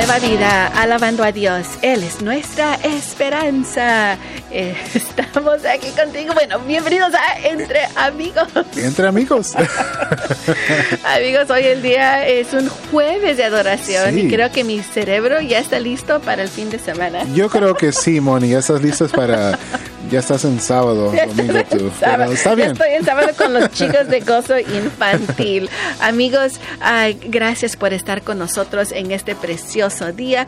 Nueva vida, alabando a Dios. Él es nuestra esperanza. Eh, estamos aquí contigo. Bueno, bienvenidos a Entre Amigos. Entre amigos. amigos, hoy el día es un jueves de adoración y creo que mi cerebro ya está listo para el fin de semana. Yo creo que sí, Moni, ya estás listos para ya estás en sábado, domingo tú. está bien. estoy en sábado con los chicos de gozo infantil. Amigos, gracias por estar con nosotros en este precioso día.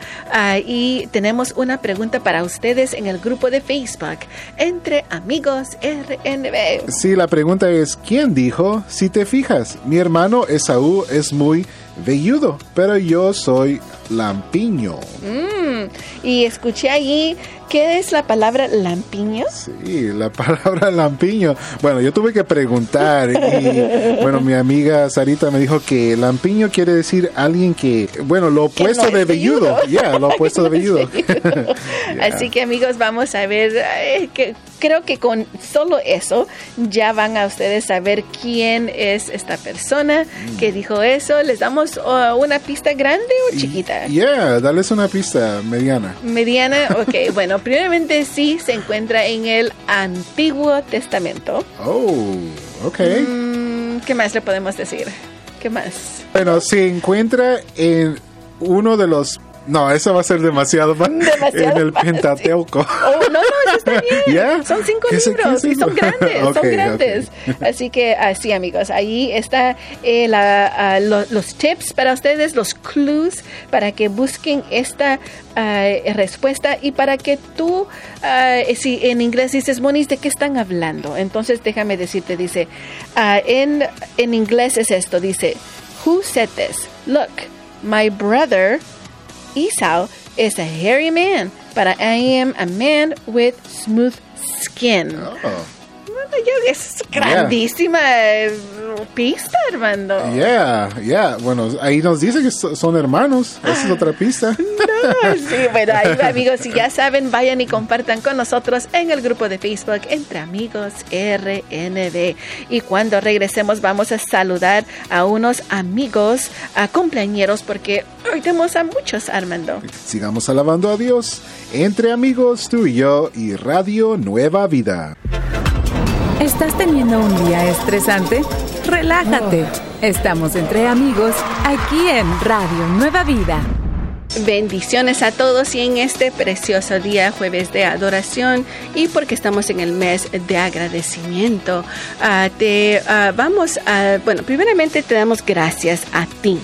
y tenemos una pregunta para ustedes en el grupo de Facebook, Entre Amigos RNB. Sí, la pregunta es, ¿quién dijo? Si te fijas, mi hermano Esaú es muy velludo, pero yo soy lampiño. Mm, y escuché allí ¿Qué es la palabra lampiño? Sí, la palabra lampiño. Bueno, yo tuve que preguntar y bueno, mi amiga Sarita me dijo que lampiño quiere decir alguien que, bueno, lo opuesto de velludo. Ya, lo opuesto de velludo. Así que amigos, vamos a ver, eh, que, creo que con solo eso ya van a ustedes saber quién es esta persona que dijo eso. ¿Les damos uh, una pista grande o chiquita? Yeah, dales una pista mediana. Mediana, ok, bueno primeramente sí se encuentra en el Antiguo Testamento. Oh, ok. Mm, ¿Qué más le podemos decir? ¿Qué más? Bueno, se encuentra en uno de los no, eso va a ser demasiado, demasiado en el Pentateuco. Oh, no, no, eso está bien. Son cinco libros y son grandes, son grandes. Así que así, amigos, ahí está eh, la, los tips para ustedes, los clues para que busquen esta ah, respuesta y para que tú, ah, si en inglés dices, Monis, ¿de qué están hablando? Entonces déjame decirte, dice, ah, en, en inglés es esto, dice, Who said this? Look, my brother Esau is a hairy man, but I am a man with smooth skin. Oh. Es grandísima eh, pista, Armando. Yeah, yeah. Bueno, ahí nos dice que son hermanos. Esa es otra pista. No, sí, bueno, ahí amigos, si ya saben, vayan y compartan con nosotros en el grupo de Facebook Entre Amigos RNB. Y cuando regresemos vamos a saludar a unos amigos, a cumpleañeros, porque hoy tenemos a muchos, Armando. Sigamos alabando a Dios. Entre amigos, tú y yo y Radio Nueva Vida. ¿Estás teniendo un día estresante? Relájate. Estamos entre amigos aquí en Radio Nueva Vida. Bendiciones a todos y en este precioso día, jueves de adoración y porque estamos en el mes de agradecimiento, ah, te ah, vamos a, bueno, primeramente te damos gracias a ti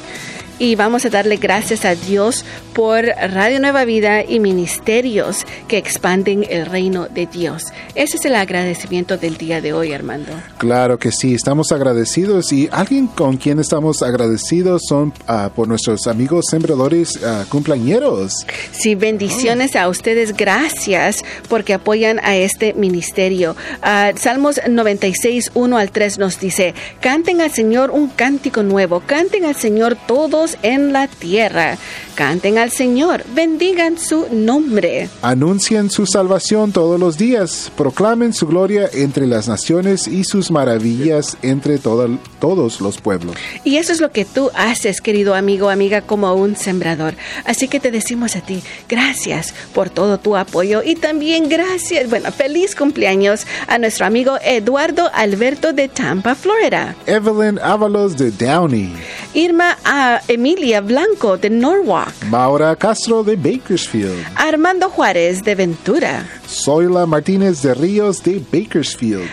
y vamos a darle gracias a Dios por Radio Nueva Vida y ministerios que expanden el reino de Dios. Ese es el agradecimiento del día de hoy, Armando. Claro que sí, estamos agradecidos y alguien con quien estamos agradecidos son uh, por nuestros amigos sembradores uh, cumpleañeros. Sí, bendiciones a ustedes, gracias porque apoyan a este ministerio. Uh, Salmos 96, 1 al 3 nos dice, canten al Señor un cántico nuevo, canten al Señor todos en la tierra. Canten al Señor, bendigan su nombre. Anuncien su salvación todos los días, proclamen su gloria entre las naciones y sus maravillas entre todos los pueblos. Y eso es lo que tú haces, querido amigo, amiga, como un sembrador. Así que te decimos a ti, gracias por todo tu apoyo y también gracias, bueno, feliz cumpleaños a nuestro amigo Eduardo Alberto de Tampa, Florida. Evelyn Ábalos de Downey. Irma a Emilia Blanco de Norwalk. Maura Castro de Bakersfield. Armando Juárez de Ventura. Zoila Martínez de Ríos de Bakersfield.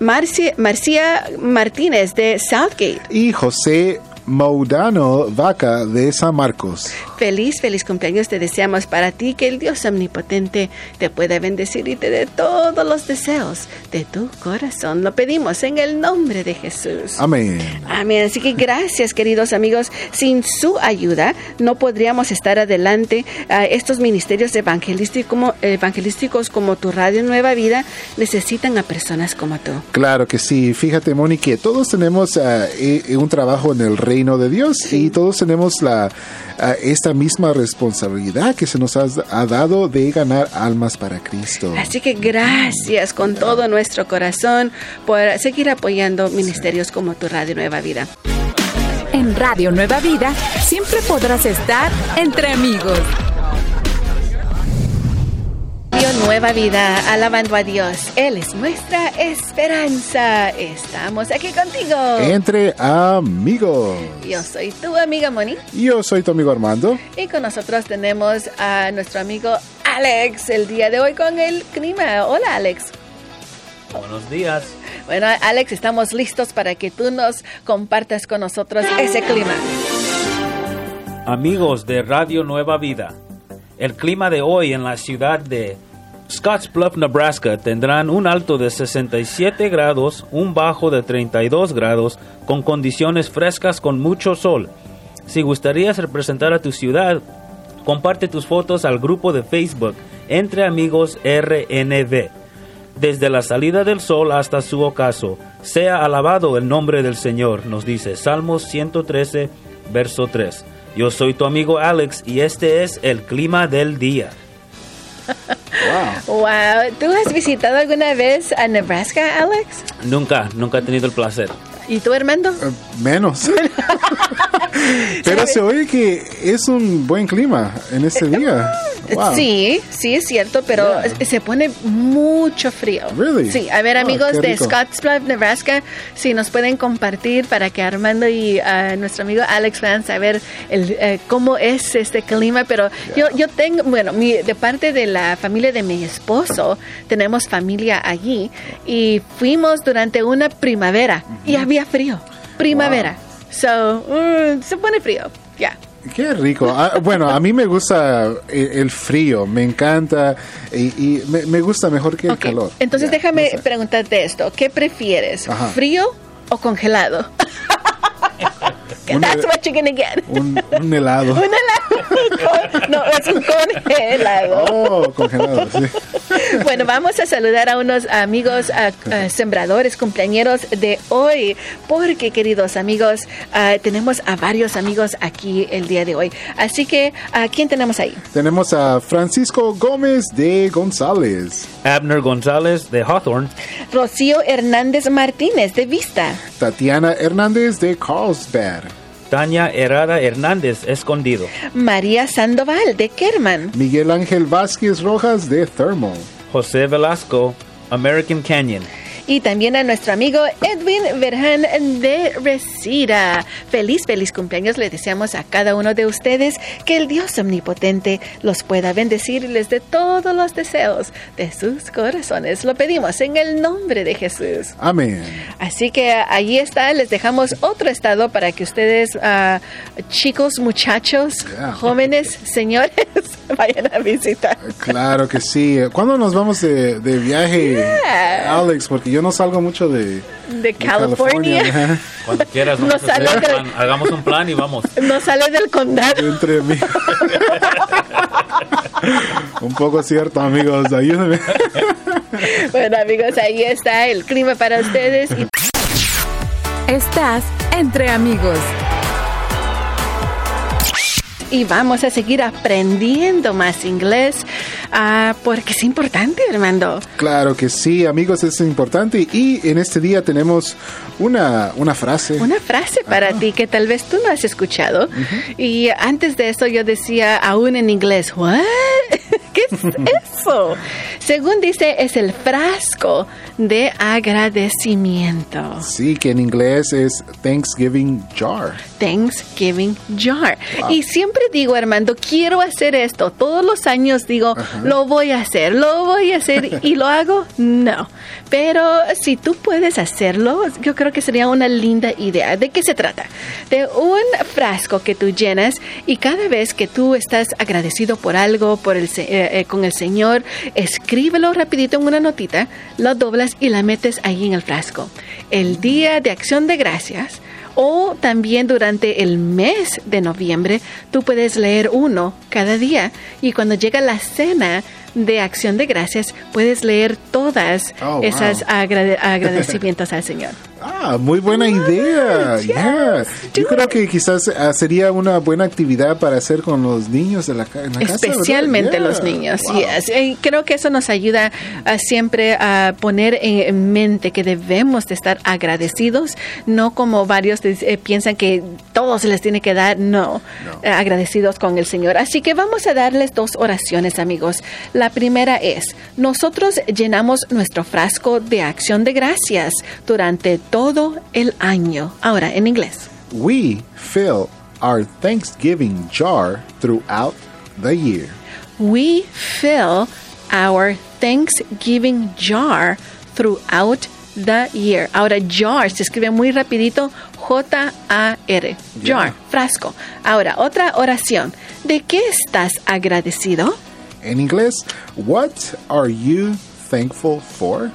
Marcia Martínez de Southgate. Y José Maudano Vaca de San Marcos. Feliz, feliz cumpleaños te deseamos para ti, que el Dios omnipotente te pueda bendecir y te dé todos los deseos de tu corazón. Lo pedimos en el nombre de Jesús. Amén. Amén. Así que gracias, queridos amigos. Sin su ayuda no podríamos estar adelante. estos ministerios evangelísticos como, evangelísticos como tu Radio Nueva Vida necesitan a personas como tú. Claro que sí. Fíjate, Moni, que todos tenemos ah, eh, un trabajo en el reino de Dios y todos tenemos la esta misma responsabilidad que se nos ha, dado de ganar almas para Cristo. Así que gracias con todo nuestro corazón por seguir apoyando ministerios como tu Radio Nueva Vida. En Radio Nueva Vida siempre podrás estar entre amigos. Nueva Vida, alabando a Dios. Él es nuestra esperanza. Estamos aquí contigo. Entre amigos. Yo soy tu amiga Moni. Yo soy tu amigo Armando. Y con nosotros tenemos a nuestro amigo Alex el día de hoy con el clima. Hola Alex. Buenos días. Bueno, Alex, estamos listos para que tú nos compartas con nosotros ese clima. Amigos de Radio Nueva Vida, el clima de hoy en la ciudad de Scottsbluff, Nebraska tendrán un alto de 67 grados, un bajo de 32 grados, con condiciones frescas con mucho sol. Si gustarías representar a tu ciudad, comparte tus fotos al grupo de Facebook Entre Amigos RNV. Desde la salida del sol hasta su ocaso, sea alabado el nombre del Señor, nos dice Salmos 113, verso 3. Yo soy tu amigo Alex y este es el clima del día. Wow. wow. ¿Tú has visitado alguna vez a Nebraska, Alex? Nunca, nunca he tenido el placer. ¿Y tú, Armando? Eh, menos. Pero se oye que es un buen clima en este día. Sí, sí es cierto, pero se pone mucho frío. Really? Sí, a ver, amigos de Scottsbluff, Nebraska, si nos pueden compartir para que Armando y uh, nuestro amigo Alex puedan saber el, uh, cómo es este clima. Pero yo, yo tengo, bueno, mi, de parte de la familia de mi esposo, tenemos familia allí y fuimos durante una primavera y había frío. Primavera. So, mm, se pone frío. Ya. Qué rico. Ah, bueno, a mí me gusta el, frío, me encanta y, me, gusta mejor que el calor. Entonces déjame preguntarte esto, ¿qué prefieres? ¿Frío o congelado? That's what you're gonna get. Un, helado. un helado. no, es un congelado. Oh, congelado, sí. Bueno, vamos a saludar a unos amigos sembradores, cumpleañeros de hoy, porque queridos amigos, tenemos a varios amigos aquí el día de hoy. Así que, ¿a quién tenemos ahí? Tenemos a Francisco Gómez de González. Abner González de Hawthorne. Rocío Hernández Martínez de Vista. Tatiana Hernández de Carlsbad. Tania Herrada Hernández, Escondido. María Sandoval, de Kerman. Miguel Ángel Vázquez Rojas, de Thermal. José Velasco, American Canyon y también a nuestro amigo Edwin Verhan de Resida. Feliz, feliz cumpleaños le deseamos a cada uno de ustedes que el Dios omnipotente los pueda bendecir y les dé todos los deseos de sus corazones. Lo pedimos en el nombre de Jesús. Amén. Así que ahí está, les dejamos otro estado para que ustedes, uh, chicos, muchachos, jóvenes, señores, vayan a visitar. Claro que sí. ¿Cuándo nos vamos de, viaje, Alex? Porque yo no salgo mucho de, de, California. Cuando quieras, hagamos un plan y vamos. No sale del condado. Entre mí. un poco cierto, amigos. Ayúdenme. bueno, amigos, ahí está el clima para ustedes. Estás entre amigos y vamos a seguir aprendiendo más inglés uh, porque es importante, Armando. Claro que sí, amigos, es importante y en este día tenemos una, una frase. Una frase para ti que tal vez tú no has escuchado. Y antes de eso yo decía aún en inglés, ¿what? ¿Qué es eso? Según dice, es el frasco de agradecimiento. Sí, que en inglés es Thanksgiving jar. Thanksgiving jar. Y siempre digo, Armando, quiero hacer esto. Todos los años digo, lo voy a hacer, lo voy a hacer y lo hago. No. Pero si tú puedes hacerlo, yo creo que sería una linda idea. ¿De qué se trata? De un frasco que tú llenas y cada vez que tú estás agradecido por algo, por el, eh, eh, con el Señor, escríbelo rapidito en una notita, lo doblas y la metes ahí en el frasco. El día de acción de gracias o también durante el mes de noviembre tú puedes leer uno cada día y cuando llega la cena de acción de gracias puedes leer todas oh, esas agradecimientos al Señor. Ah, muy buena idea. Yo creo que quizás ah, sería una buena actividad para hacer con los niños de la, en la Especialmente los niños. Y creo que eso nos ayuda a siempre a poner en mente que debemos de estar agradecidos, no como varios eh, piensan que todo se les tiene que dar, no, eh, agradecidos con el Señor. Así que vamos a darles dos oraciones, amigos. La primera es, nosotros llenamos nuestro frasco de acción de gracias durante todo el año. Ahora, en inglés. We fill our Thanksgiving jar throughout the year. We fill our Thanksgiving jar throughout the year. Ahora, jar se escribe muy rapidito, J-A-R. Jar, frasco. Ahora, otra oración. ¿De qué estás agradecido? En inglés, what are you thankful for?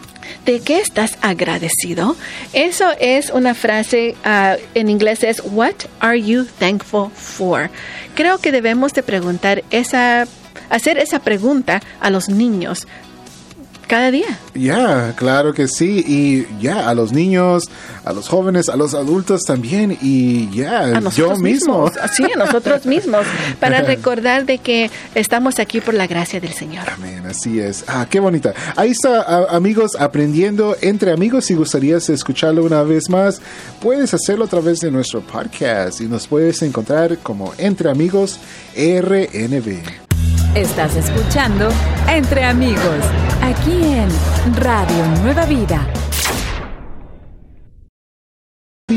¿De qué estás agradecido? Eso es una frase uh, en inglés es What are you thankful for? Creo que debemos de preguntar esa hacer esa pregunta a los niños cada día. Ya, claro que sí. Y ya, a los niños, a los jóvenes, a los adultos también. Y ya, yo mismo. Sí, a nosotros mismos. Para recordar de que estamos aquí por la gracia del Señor. Amén, así es. Ah, qué bonita. Ahí está, amigos, aprendiendo entre amigos. Si gustarías escucharlo una vez más, puedes hacerlo a través de nuestro podcast y nos puedes encontrar como Entre Amigos RNB. Estás escuchando Entre Amigos, aquí en Radio Nueva Vida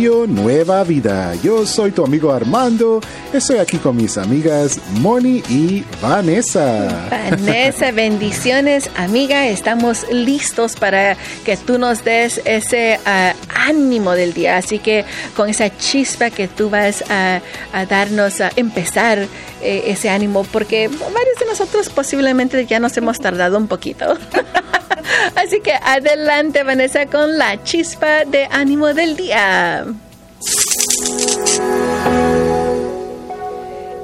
Nueva Vida. Yo soy tu amigo Armando. Estoy aquí con mis amigas Moni y Vanessa. Vanessa, bendiciones, amiga. Estamos listos para que tú nos des ese ah, ánimo del día. Así que con esa chispa que tú vas a, darnos a empezar eh, ese ánimo, porque varios de nosotros posiblemente ya nos hemos tardado un poquito. Así que adelante, Vanessa, con la chispa de ánimo del día.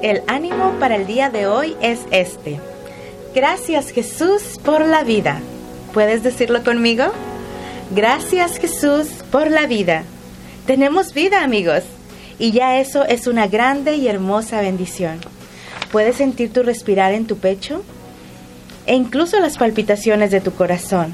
El ánimo para el día de hoy es este. Gracias Jesús por la vida. ¿Puedes decirlo conmigo? Gracias Jesús por la vida. Tenemos vida amigos. Y ya eso es una grande y hermosa bendición. ¿Puedes sentir tu respirar en tu pecho? E incluso las palpitaciones de tu corazón.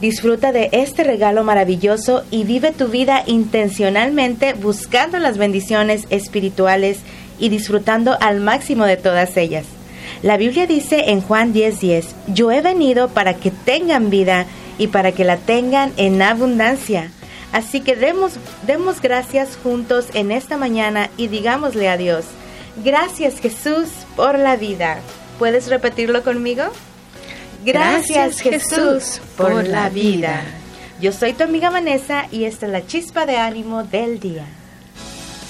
Disfruta de este regalo maravilloso y vive tu vida intencionalmente buscando las bendiciones espirituales y disfrutando al máximo de todas ellas. La Biblia dice en Juan 10:10, yo he venido para que tengan vida y para que la tengan en abundancia. Así que demos, demos gracias juntos en esta mañana y digámosle a Dios, gracias Jesús por la vida. ¿Puedes repetirlo conmigo? Gracias Jesús por la vida. Yo soy tu amiga Vanessa y esta es la chispa de ánimo del día.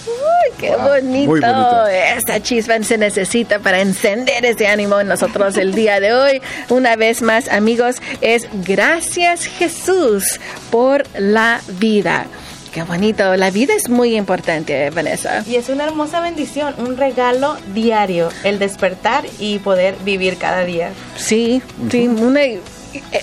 Uy, qué bonito. Esta chispa se necesita para encender ese ánimo en nosotros el día de hoy. Una vez más, amigos, es gracias Jesús por la vida. Qué bonito. La vida es muy importante, Vanessa. Y es una hermosa bendición, un regalo diario, el despertar y poder vivir cada día. Sí, sí, una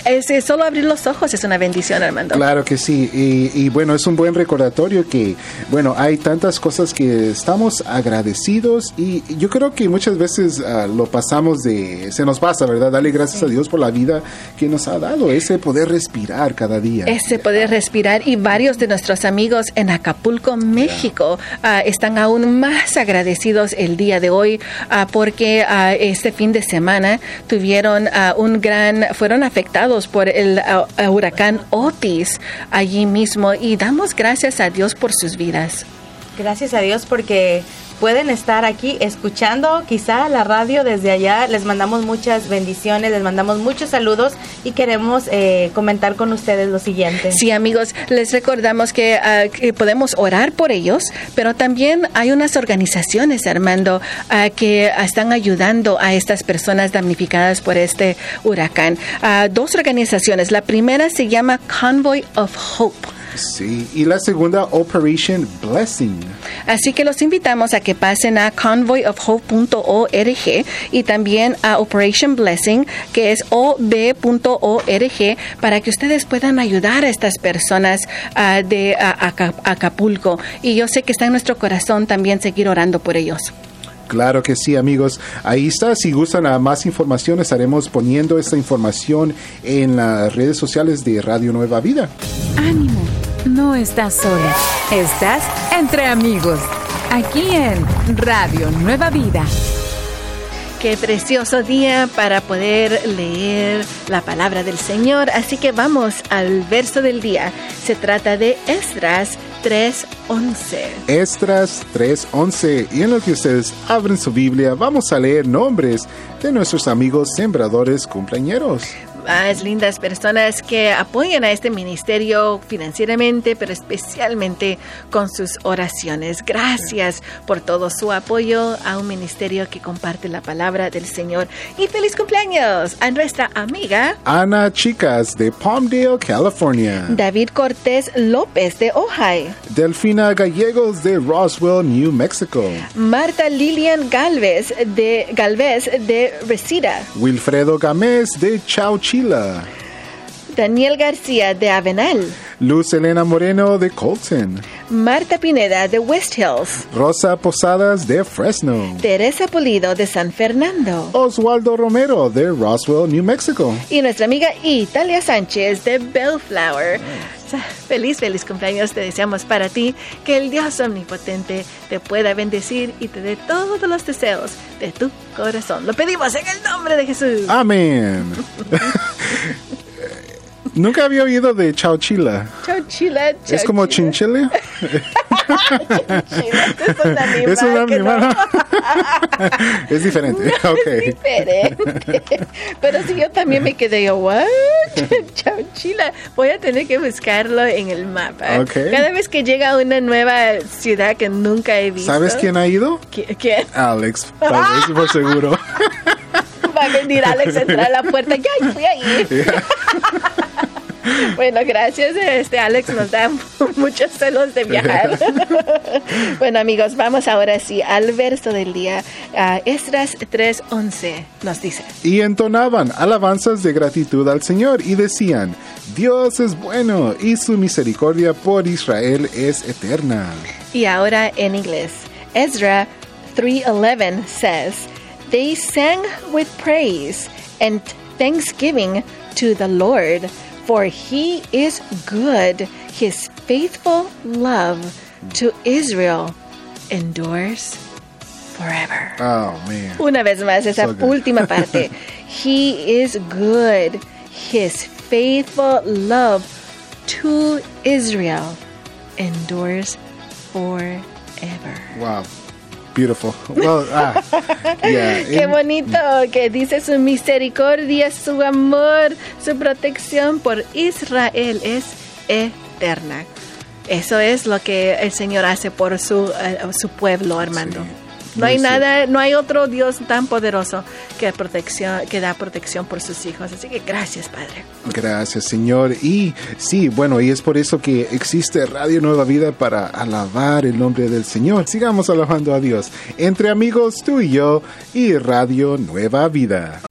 es, solo abrir los ojos es una bendición, Armando. Claro que sí. Y, bueno, es un buen recordatorio que, bueno, hay tantas cosas que estamos agradecidos y yo creo que muchas veces ah, lo pasamos de, se nos pasa, ¿verdad? Dale gracias a Dios por la vida que nos ha dado, ese poder respirar cada día. Ese poder respirar y varios de nuestros amigos en Acapulco, México, ah, están aún más agradecidos el día de hoy ah, porque este fin de semana tuvieron un gran, fueron afectados afectados por el huracán Otis allí mismo y damos gracias a Dios por sus vidas. Gracias a Dios porque pueden estar aquí escuchando quizá la radio desde allá. Les mandamos muchas bendiciones, les mandamos muchos saludos y queremos eh, comentar con ustedes lo siguiente. Sí, amigos, les recordamos ah, que, podemos orar por ellos, pero también hay unas organizaciones, Armando, ah, que están ayudando a estas personas damnificadas por este huracán. Ah, dos organizaciones. La primera se llama Convoy of Hope. Sí, y la segunda, Operation Blessing. Así que los invitamos a que pasen a convoyofhope.org y también a Operation Blessing, que es ob.org, para que ustedes puedan ayudar a estas personas ah, de Acapulco. Y yo sé que está en nuestro corazón también seguir orando por ellos. Claro que sí, amigos. Ahí está. Si gustan a más información, estaremos poniendo esta información en las redes sociales de Radio Nueva Vida. Ánimo, no estás sola. Estás entre amigos. Aquí en Radio Nueva Vida. Qué precioso día para poder leer la palabra del Señor. Así que vamos al verso del día. Se trata de Esdras 3.11. Estras 3.11. Y en lo que ustedes abren su Biblia, vamos a leer nombres de nuestros amigos sembradores cumpleañeros más lindas personas que apoyan a este ministerio financieramente, pero especialmente con sus oraciones. Gracias por todo su apoyo a un ministerio que comparte la palabra del Señor. Y feliz cumpleaños a nuestra amiga Ana Chicas de Palmdale, California. David Cortés López de Ojai. Delfina Gallegos de Roswell, New Mexico. Marta Lilian Galvez de Galvez de Resida. Wilfredo Gámez de Chauchi mochila. Daniel García de Avenal. Luz Elena Moreno de Colton. Marta Pineda de West Hills. Rosa Posadas de Fresno. Teresa Pulido de San Fernando. Oswaldo Romero de Roswell, New Mexico. Y nuestra amiga Italia Sánchez de Bellflower. Feliz, feliz cumpleaños te deseamos para ti. Que el Dios omnipotente te pueda bendecir y te dé todos los deseos de tu corazón. Lo pedimos en el nombre de Jesús. Amén. Nunca había oído de chauchila. Chauchila, chau ¿Es como chinchile? es un animal. Es un animal. es diferente. Es diferente. Pero si yo también me quedé yo, ¿what? chauchila. Voy a tener que buscarlo en el mapa. Cada vez que llega a una nueva ciudad que nunca he visto. ¿Sabes quién ha ido? ¿Quién? Alex, tal vez, por seguro. Va a venir Alex a entrar a la puerta. Ya, fui ahí. Bueno, gracias. Este Alex nos da muchos celos de viajar. bueno, amigos, vamos ahora sí al verso del día. Uh, Esdras 3:11 nos dice. Y entonaban alabanzas de gratitud al Señor y decían, Dios es bueno y su misericordia por Israel es eterna. Y ahora en inglés. Ezra 3:11 says, They sang with praise and thanksgiving to the Lord for he is good. His faithful love to Israel endures forever. Oh, man. Una vez más, esa so última parte. he is good. His faithful love to Israel endures forever. Wow. Beautiful. Well, ah, yeah. Qué bonito que dice su misericordia, su amor, su protección por Israel es eterna. Eso es lo que el Señor hace por su, eh, su pueblo, Armando. No hay nada, no hay otro Dios tan poderoso que protección, que da protección por sus hijos. Así que gracias, Padre. Gracias, Señor. Y sí, bueno, y es por eso que existe Radio Nueva Vida para alabar el nombre del Señor. Sigamos alabando a Dios entre amigos tú y yo y Radio Nueva Vida.